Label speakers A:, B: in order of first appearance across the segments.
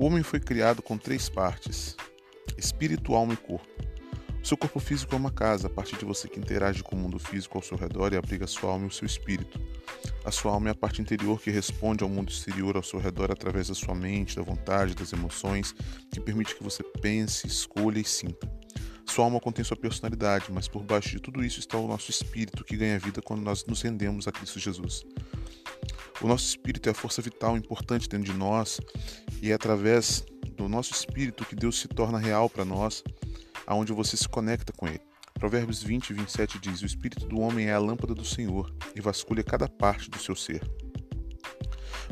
A: O homem foi criado com três partes: espírito, alma e corpo. Seu corpo físico é uma casa, a partir de você que interage com o mundo físico ao seu redor e abriga sua alma e o seu espírito. A sua alma é a parte interior que responde ao mundo exterior ao seu redor através da sua mente, da vontade, das emoções, que permite que você pense, escolha e sinta. Sua alma contém sua personalidade, mas por baixo de tudo isso está o nosso espírito que ganha vida quando nós nos rendemos a Cristo Jesus. O nosso espírito é a força vital importante dentro de nós e é através do nosso espírito que Deus se torna real para nós aonde você se conecta com ele. Provérbios 20 e 27 diz: O espírito do homem é a lâmpada do Senhor e vasculha cada parte do seu ser.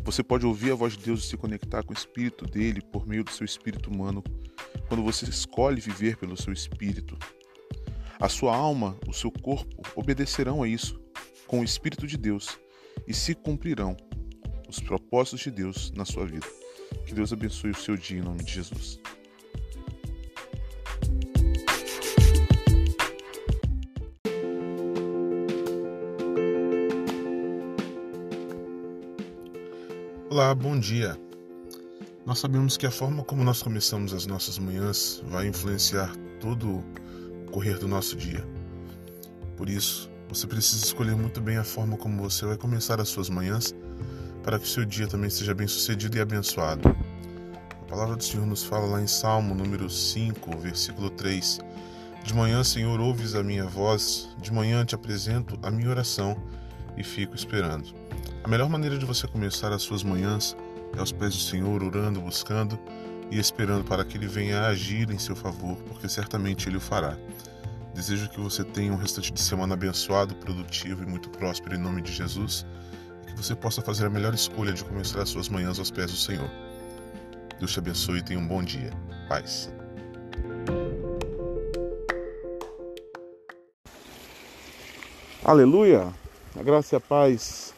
A: Você pode ouvir a voz de Deus e se conectar com o espírito dele por meio do seu espírito humano quando você escolhe viver pelo seu espírito. A sua alma, o seu corpo obedecerão a isso com o espírito de Deus e se cumprirão os propósitos de Deus na sua vida. Que Deus abençoe o seu dia em nome de Jesus.
B: Olá, bom dia. Nós sabemos que a forma como nós começamos as nossas manhãs vai influenciar todo o correr do nosso dia. Por isso, você precisa escolher muito bem a forma como você vai começar as suas manhãs para que seu dia também seja bem sucedido e abençoado. A palavra do Senhor nos fala lá em Salmo número 5, versículo 3. De manhã, Senhor, ouves a minha voz, de manhã te apresento a minha oração e fico esperando. A melhor maneira de você começar as suas manhãs é aos pés do Senhor, orando, buscando e esperando para que Ele venha agir em seu favor, porque certamente Ele o fará. Desejo que você tenha um restante de semana abençoado, produtivo e muito próspero em nome de Jesus e que você possa fazer a melhor escolha de começar as suas manhãs aos pés do Senhor. Deus te abençoe e tenha um bom dia. Paz.
A: Aleluia! A graça e a paz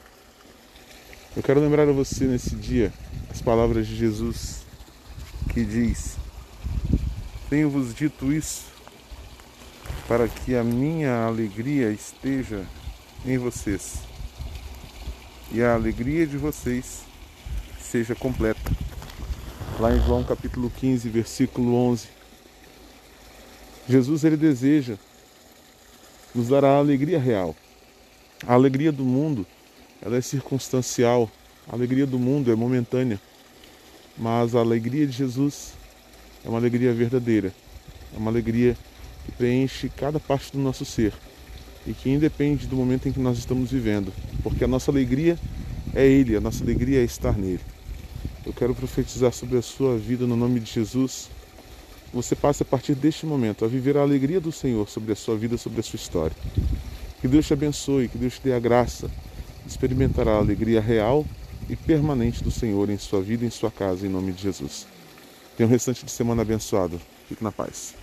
A: eu quero lembrar a você nesse dia as palavras de Jesus que diz: Tenho-vos dito isso para que a minha alegria esteja em vocês e a alegria de vocês seja completa. Lá em João capítulo 15, versículo 11. Jesus ele deseja nos dar a alegria real. A alegria do mundo ela é circunstancial. A alegria do mundo é momentânea, mas a alegria de Jesus é uma alegria verdadeira. É uma alegria preenche cada parte do nosso ser e que independe do momento em que nós estamos vivendo, porque a nossa alegria é Ele, a nossa alegria é estar nele. Eu quero profetizar sobre a sua vida no nome de Jesus. Você passe a partir deste momento a viver a alegria do Senhor sobre a sua vida, sobre a sua história. Que Deus te abençoe, que Deus te dê a graça experimentará a alegria real e permanente do Senhor em sua vida em sua casa, em nome de Jesus. Tenha um restante de semana abençoado. Fique na paz.